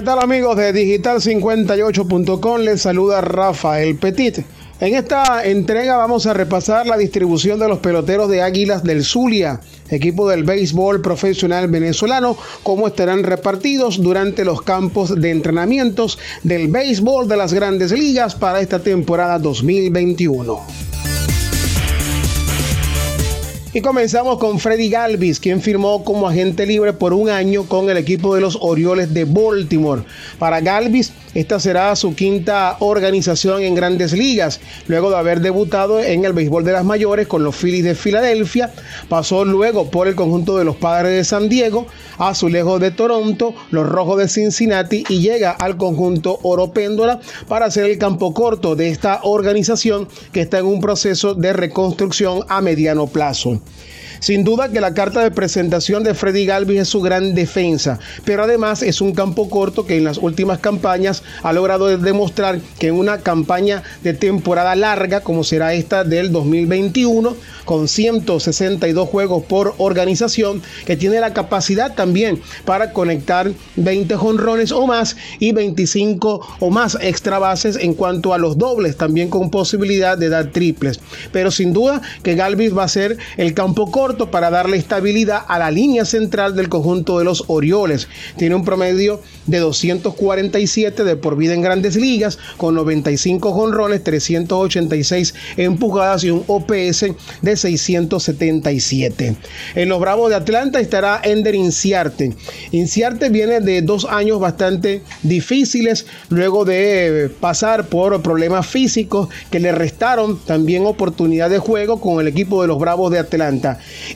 ¿Qué tal amigos de Digital58.com? Les saluda Rafael Petit. En esta entrega vamos a repasar la distribución de los peloteros de Águilas del Zulia, equipo del béisbol profesional venezolano, cómo estarán repartidos durante los campos de entrenamientos del béisbol de las grandes ligas para esta temporada 2021. Y comenzamos con Freddy Galvis, quien firmó como agente libre por un año con el equipo de los Orioles de Baltimore. Para Galvis, esta será su quinta organización en grandes ligas, luego de haber debutado en el béisbol de las mayores con los Phillies de Filadelfia, pasó luego por el conjunto de los Padres de San Diego, Azulejos de Toronto, los Rojos de Cincinnati y llega al conjunto Oro Péndola para hacer el campo corto de esta organización que está en un proceso de reconstrucción a mediano plazo. Sin duda que la carta de presentación de Freddy Galvis es su gran defensa, pero además es un campo corto que en las últimas campañas ha logrado demostrar que en una campaña de temporada larga, como será esta del 2021, con 162 juegos por organización, que tiene la capacidad también para conectar 20 jonrones o más y 25 o más extra bases en cuanto a los dobles, también con posibilidad de dar triples. Pero sin duda que Galvis va a ser el campo corto para darle estabilidad a la línea central del conjunto de los Orioles. Tiene un promedio de 247 de por vida en grandes ligas, con 95 jonrones, 386 empujadas y un OPS de 677. En los Bravos de Atlanta estará Ender Inciarte. Inciarte viene de dos años bastante difíciles, luego de pasar por problemas físicos que le restaron también oportunidad de juego con el equipo de los Bravos de Atlanta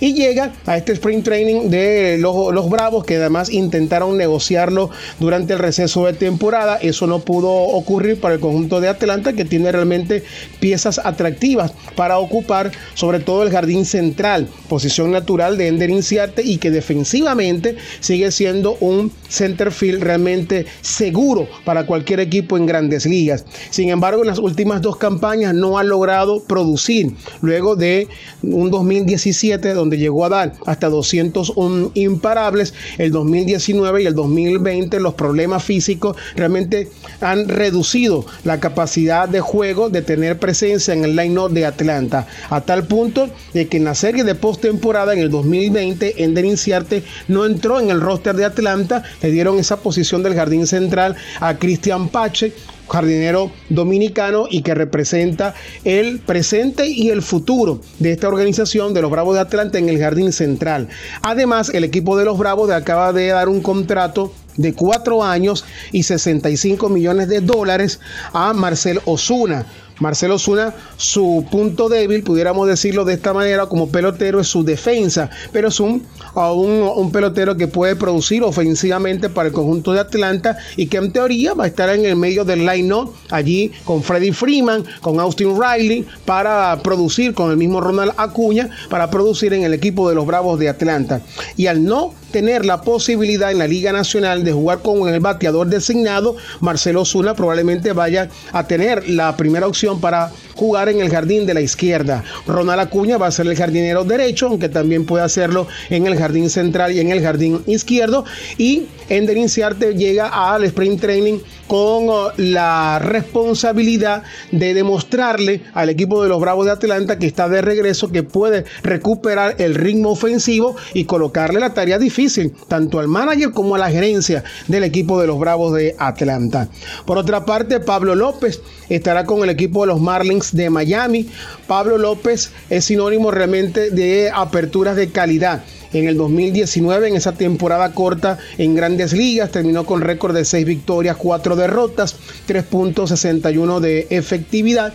y llega a este sprint training de los, Bravos que además intentaron negociarlo durante el receso de temporada. Eso no pudo ocurrir para el conjunto de Atlanta que tiene realmente piezas atractivas para ocupar sobre todo el jardín central, posición natural de Ender Inciarte y que defensivamente sigue siendo un center field realmente seguro para cualquier equipo en grandes ligas. Sin embargo, en las últimas dos campañas no ha logrado producir luego de un 2017 donde llegó a dar hasta 201 imparables, el 2019 y el 2020 los problemas físicos realmente han reducido la capacidad de juego de tener presencia en el line-up de Atlanta, a tal punto de que en la serie de postemporada en el 2020 Ender Inciarte no entró en el roster de Atlanta, le dieron esa posición del jardín central a Christian Pache, jardinero dominicano y que representa el presente y el futuro de esta organización de los Bravos de Atlanta en el Jardín Central. Además, el equipo de los Bravos acaba de dar un contrato de cuatro años y 65 millones de dólares a Marcel Osuna, Marcelo Zuna, su punto débil, pudiéramos decirlo de esta manera, como pelotero, es su defensa, pero es un, un, pelotero que puede producir ofensivamente para el conjunto de Atlanta y que en teoría va a estar en el medio del line-up allí con Freddie Freeman, con Austin Riley, para producir con el mismo Ronald Acuña, para producir en el equipo de los Bravos de Atlanta. Y al no tener la posibilidad en la Liga Nacional de jugar con el bateador designado, Marcelo Zuna probablemente vaya a tener la primera opción para jugar en el jardín de la izquierda. Ronald Acuña va a ser el jardinero derecho, aunque también puede hacerlo en el jardín central y en el jardín izquierdo. Y Ender Inciarte llega al sprint training con uh, la responsabilidad de demostrarle al equipo de los Bravos de Atlanta que está de regreso, que puede recuperar el ritmo ofensivo y colocarle la tarea difícil tanto al manager como a la gerencia del equipo de los Bravos de Atlanta. Por otra parte, Pablo López estará con el equipo de los Marlins de Miami. Pablo López es sinónimo realmente de aperturas de calidad en el 2019, en esa temporada corta en grandes ligas. Terminó con récord de 6 victorias, 4 derrotas, 3.61 de efectividad.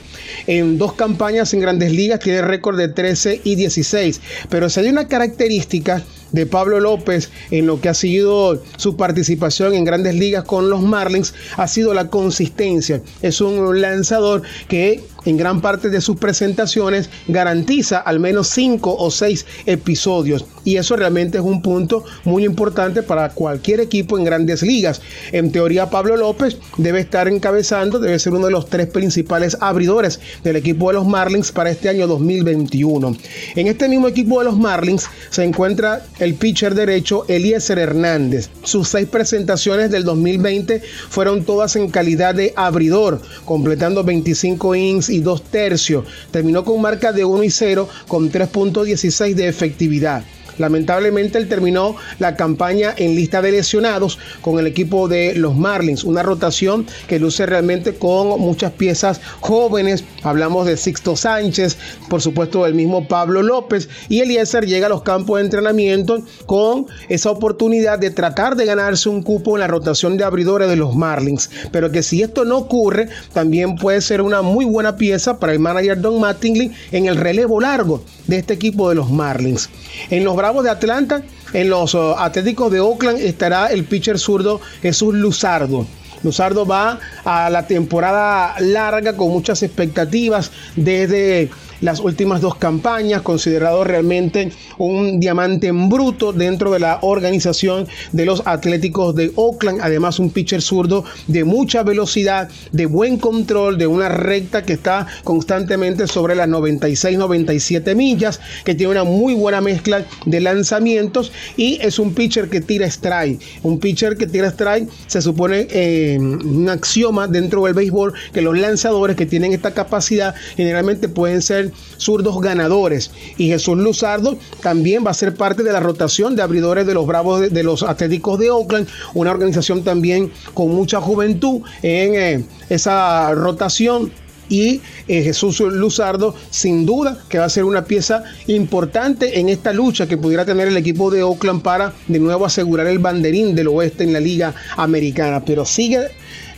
En dos campañas en grandes ligas tiene récord de 13 y 16. Pero si hay una característica de Pablo López en lo que ha sido su participación en grandes ligas con los Marlins ha sido la consistencia. Es un lanzador que en gran parte de sus presentaciones garantiza al menos cinco o seis episodios y eso realmente es un punto muy importante para cualquier equipo en grandes ligas. En teoría Pablo López debe estar encabezando, debe ser uno de los tres principales abridores del equipo de los Marlins para este año 2021. En este mismo equipo de los Marlins se encuentra el pitcher derecho Eliezer Hernández. Sus seis presentaciones del 2020 fueron todas en calidad de abridor, completando 25 innings y 2 tercios. Terminó con marca de 1 y 0 con 3.16 de efectividad. Lamentablemente él terminó la campaña en lista de lesionados con el equipo de los Marlins, una rotación que luce realmente con muchas piezas jóvenes. Hablamos de Sixto Sánchez, por supuesto del mismo Pablo López y Eliezer llega a los campos de entrenamiento con esa oportunidad de tratar de ganarse un cupo en la rotación de abridores de los Marlins. Pero que si esto no ocurre, también puede ser una muy buena pieza para el manager Don Mattingly en el relevo largo de este equipo de los Marlins. En los de Atlanta, en los uh, Atléticos de Oakland estará el pitcher zurdo Jesús Luzardo. Luzardo va a la temporada larga con muchas expectativas desde las últimas dos campañas, considerado realmente un diamante en bruto dentro de la organización de los Atléticos de Oakland. Además, un pitcher zurdo de mucha velocidad, de buen control, de una recta que está constantemente sobre las 96-97 millas, que tiene una muy buena mezcla de lanzamientos y es un pitcher que tira strike. Un pitcher que tira strike se supone eh, un axioma dentro del béisbol que los lanzadores que tienen esta capacidad generalmente pueden ser zurdos ganadores. Y Jesús Luzardo también va a ser parte de la rotación de abridores de los Bravos de, los Atléticos de Oakland, una organización también con mucha juventud en eh, esa rotación y eh, Jesús Luzardo sin duda que va a ser una pieza importante en esta lucha que pudiera tener el equipo de Oakland para de nuevo asegurar el banderín del oeste en la liga americana. Pero sigue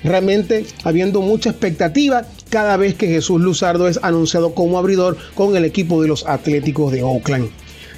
realmente habiendo mucha expectativa cada vez que Jesús Luzardo es anunciado como abridor con el equipo de los Atléticos de Oakland.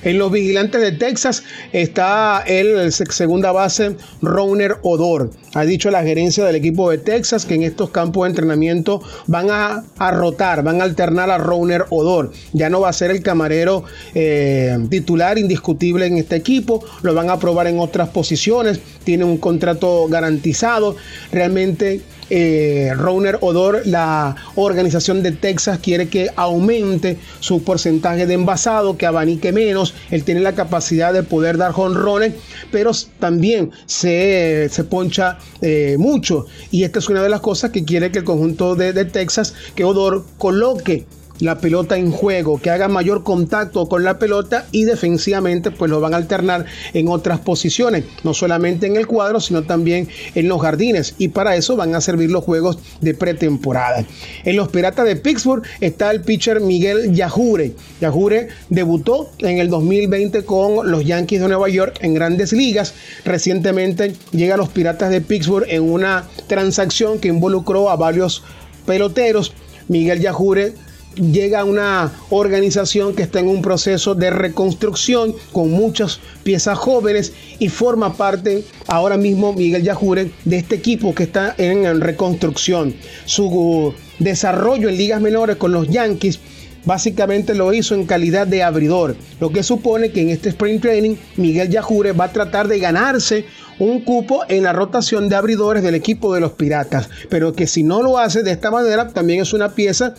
En los vigilantes de Texas está el segunda base Rowner Odor. Ha dicho la gerencia del equipo de Texas que en estos campos de entrenamiento van a, rotar, van a alternar a Rowner Odor. Ya no va a ser el camarero eh, titular indiscutible en este equipo, lo van a probar en otras posiciones. Tiene un contrato garantizado. Realmente eh, Rowner Odor, la organización de Texas quiere que aumente su porcentaje de envasado, que abanique menos. Él tiene la capacidad de poder dar jonrones, pero también se, poncha eh, mucho. Y esta es una de las cosas que quiere que el conjunto de, de Texas, que Odor coloque la pelota en juego, que haga mayor contacto con la pelota y defensivamente pues lo van a alternar en otras posiciones, no solamente en el cuadro, sino también en los jardines y para eso van a servir los juegos de pretemporada. En los Piratas de Pittsburgh está el pitcher Miguel Yajure. Yajure debutó en el 2020 con los Yankees de Nueva York en grandes ligas. Recientemente llega a los Piratas de Pittsburgh en una transacción que involucró a varios peloteros. Miguel Yajure llega a una organización que está en un proceso de reconstrucción con muchas piezas jóvenes y forma parte ahora mismo Miguel Yajure de este equipo que está en reconstrucción. Su desarrollo en ligas menores con los Yankees básicamente lo hizo en calidad de abridor, lo que supone que en este Spring Training Miguel Yajure va a tratar de ganarse un cupo en la rotación de abridores del equipo de los Piratas, pero que si no lo hace de esta manera también es una pieza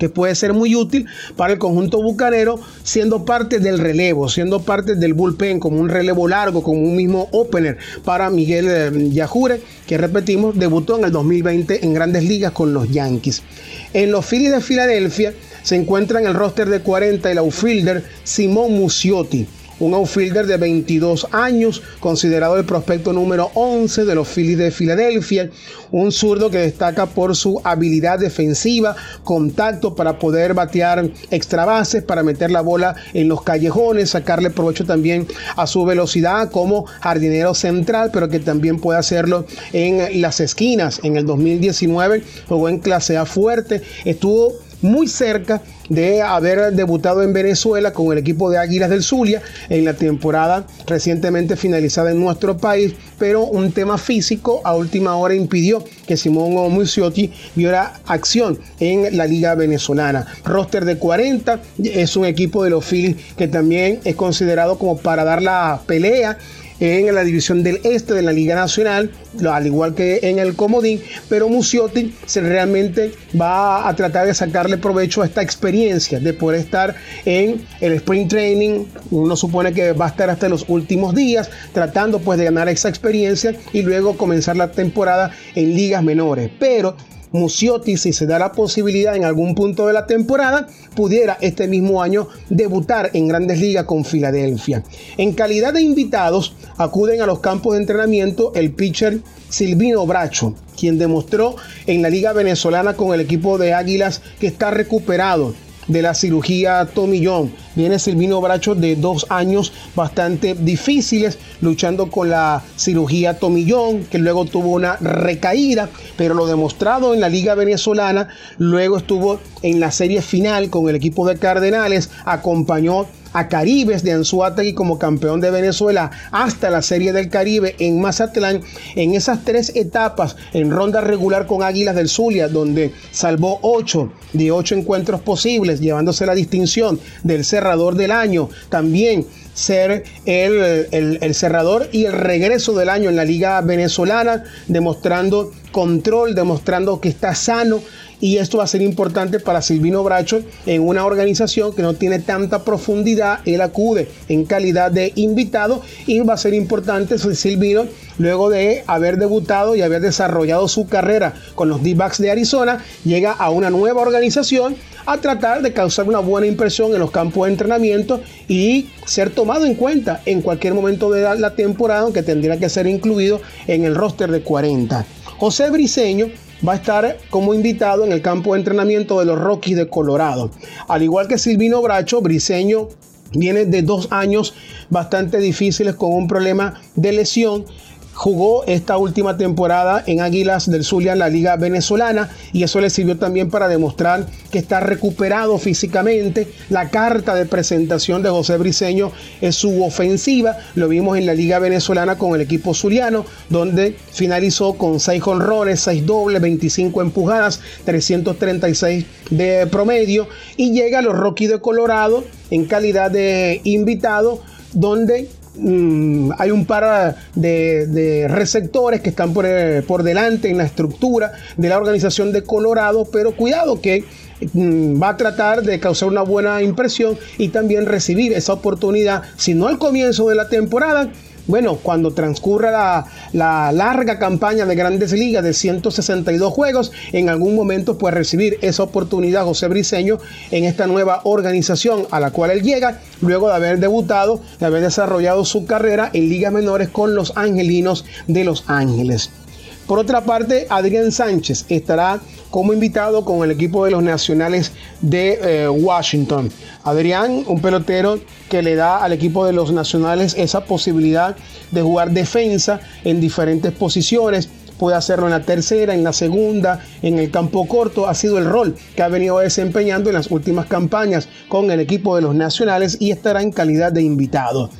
que puede ser muy útil para el conjunto bucanero, siendo parte del relevo, siendo parte del bullpen, como un relevo largo, como un mismo opener para Miguel eh, Yajure, que repetimos, debutó en el 2020 en grandes ligas con los Yankees. En los Phillies de Filadelfia se encuentra en el roster de 40 el outfielder Simón Muciotti un outfielder de 22 años, considerado el prospecto número 11 de los Phillies de Filadelfia, un zurdo que destaca por su habilidad defensiva, contacto para poder batear extra bases, para meter la bola en los callejones, sacarle provecho también a su velocidad como jardinero central, pero que también puede hacerlo en las esquinas. En el 2019 jugó en clase A fuerte, estuvo muy cerca de haber debutado en Venezuela con el equipo de Águilas del Zulia en la temporada recientemente finalizada en nuestro país, pero un tema físico a última hora impidió que Simón Muciotti viera acción en la liga venezolana. Roster de 40 es un equipo de los Phillies que también es considerado como para dar la pelea en la división del este de la Liga Nacional, al igual que en el Comodín, pero Muciotti se realmente va a tratar de sacarle provecho a esta experiencia de poder estar en el sprint training. Uno supone que va a estar hasta los últimos días tratando pues de ganar esa experiencia y luego comenzar la temporada en ligas menores. Pero Muciotti, si se da la posibilidad en algún punto de la temporada, pudiera este mismo año debutar en grandes ligas con Filadelfia. En calidad de invitados, acuden a los campos de entrenamiento el pitcher Silvino Bracho, quien demostró en la liga venezolana con el equipo de Águilas que está recuperado de la cirugía Tomillón. Viene Silvino Bracho de dos años bastante difíciles luchando con la cirugía Tomillón, que luego tuvo una recaída, pero lo demostrado en la liga venezolana, luego estuvo en la serie final con el equipo de Cardenales, acompañó a Caribes de Anzuategui como campeón de Venezuela hasta la Serie del Caribe en Mazatlán, en esas tres etapas en ronda regular con Águilas del Zulia, donde salvó ocho de ocho encuentros posibles, llevándose la distinción del cerrador del año. También ser el, el, cerrador y el regreso del año en la liga venezolana, demostrando control, demostrando que está sano y esto va a ser importante para Silvino Bracho en una organización que no tiene tanta profundidad. Él acude en calidad de invitado y va a ser importante Silvino luego de haber debutado y haber desarrollado su carrera con los D-Backs de Arizona, llega a una nueva organización a tratar de causar una buena impresión en los campos de entrenamiento y ser tomado en cuenta en cualquier momento de la temporada, aunque tendría que ser incluido en el roster de 40. José Briseño va a estar como invitado en el campo de entrenamiento de los Rockies de Colorado. Al igual que Silvino Bracho, Briseño viene de dos años bastante difíciles con un problema de lesión jugó esta última temporada en Águilas del Zulia en la Liga Venezolana y eso le sirvió también para demostrar que está recuperado físicamente. La carta de presentación de José Briceño es su ofensiva. Lo vimos en la Liga Venezolana con el equipo zuliano, donde finalizó con 6 honrones, 6 dobles, 25 empujadas, 336 de promedio y llega a los Rockies de Colorado en calidad de invitado, donde Mm, hay un par de, receptores que están eh, por, delante en la estructura de la organización de Colorado, pero cuidado que mm, va a tratar de causar una buena impresión y también recibir esa oportunidad, si no al comienzo de la temporada, bueno, cuando transcurra la, larga campaña de grandes ligas de 162 juegos, en algún momento puede recibir esa oportunidad José Briceño en esta nueva organización a la cual él llega luego de haber debutado, de haber desarrollado su carrera en ligas menores con los Angelinos de Los Ángeles. Por otra parte, Adrián Sánchez estará como invitado con el equipo de los Nacionales de eh, Washington. Adrián, un pelotero que le da al equipo de los Nacionales esa posibilidad de jugar defensa en diferentes posiciones puede hacerlo en la tercera, en la segunda, en el campo corto. Ha sido el rol que ha venido desempeñando en las últimas campañas con el equipo de los nacionales y estará en calidad de invitado.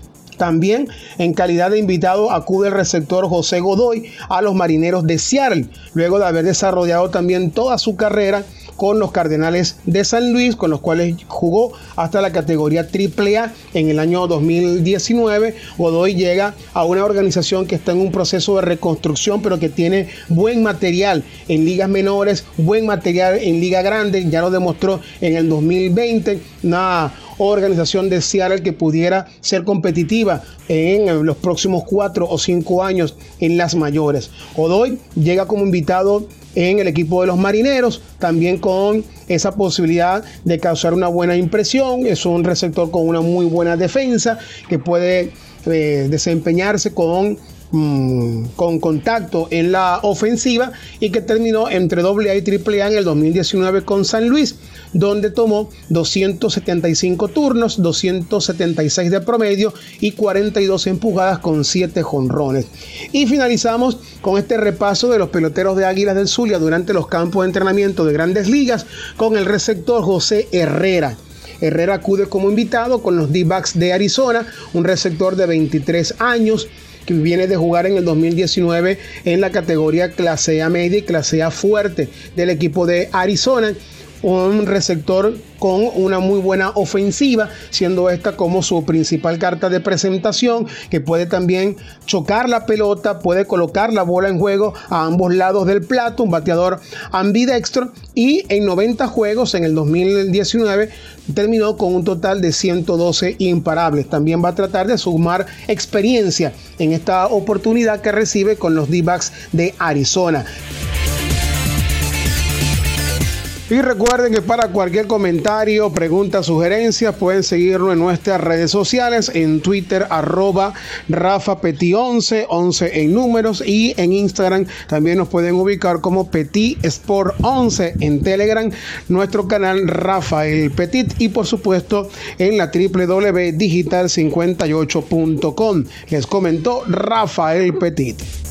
También en calidad de invitado acude el receptor José Godoy a los Marineros de Seattle, luego de haber desarrollado también toda su carrera con los Cardenales de San Luis, con los cuales jugó hasta la categoría AAA en el año 2019. Godoy llega a una organización que está en un proceso de reconstrucción, pero que tiene buen material en ligas menores, buen material en liga grande, ya lo demostró en el 2020, una organización de Seattle que pudiera ser competitiva en los próximos cuatro o cinco años en las mayores. Godoy llega como invitado en el equipo de los marineros, también con esa posibilidad de causar una buena impresión. Es un receptor con una muy buena defensa que puede eh, desempeñarse con Mm, con contacto en la ofensiva y que terminó entre AA y AAA en el 2019 con San Luis, donde tomó 275 turnos, 276 de promedio y 42 empujadas con 7 jonrones. Y finalizamos con este repaso de los peloteros de Águilas del Zulia durante los campos de entrenamiento de grandes ligas con el receptor José Herrera. Herrera acude como invitado con los D-Backs de Arizona, un receptor de 23 años viene de jugar en el 2019 en la categoría clase A media y clase A fuerte del equipo de Arizona un receptor con una muy buena ofensiva, siendo esta como su principal carta de presentación, que puede también chocar la pelota, puede colocar la bola en juego a ambos lados del plato, un bateador ambidextro y en 90 juegos en el 2019 terminó con un total de 112 imparables. También va a tratar de sumar experiencia en esta oportunidad que recibe con los D-backs de Arizona. Y recuerden que para cualquier comentario, pregunta, sugerencias, pueden seguirnos en nuestras redes sociales, en Twitter, arroba Rafa Petit 11, 11 en números, y en Instagram también nos pueden ubicar como Petit Sport 11, en Telegram, nuestro canal Rafael Petit, y por supuesto en la www.digital58.com. Les comentó Rafael Petit.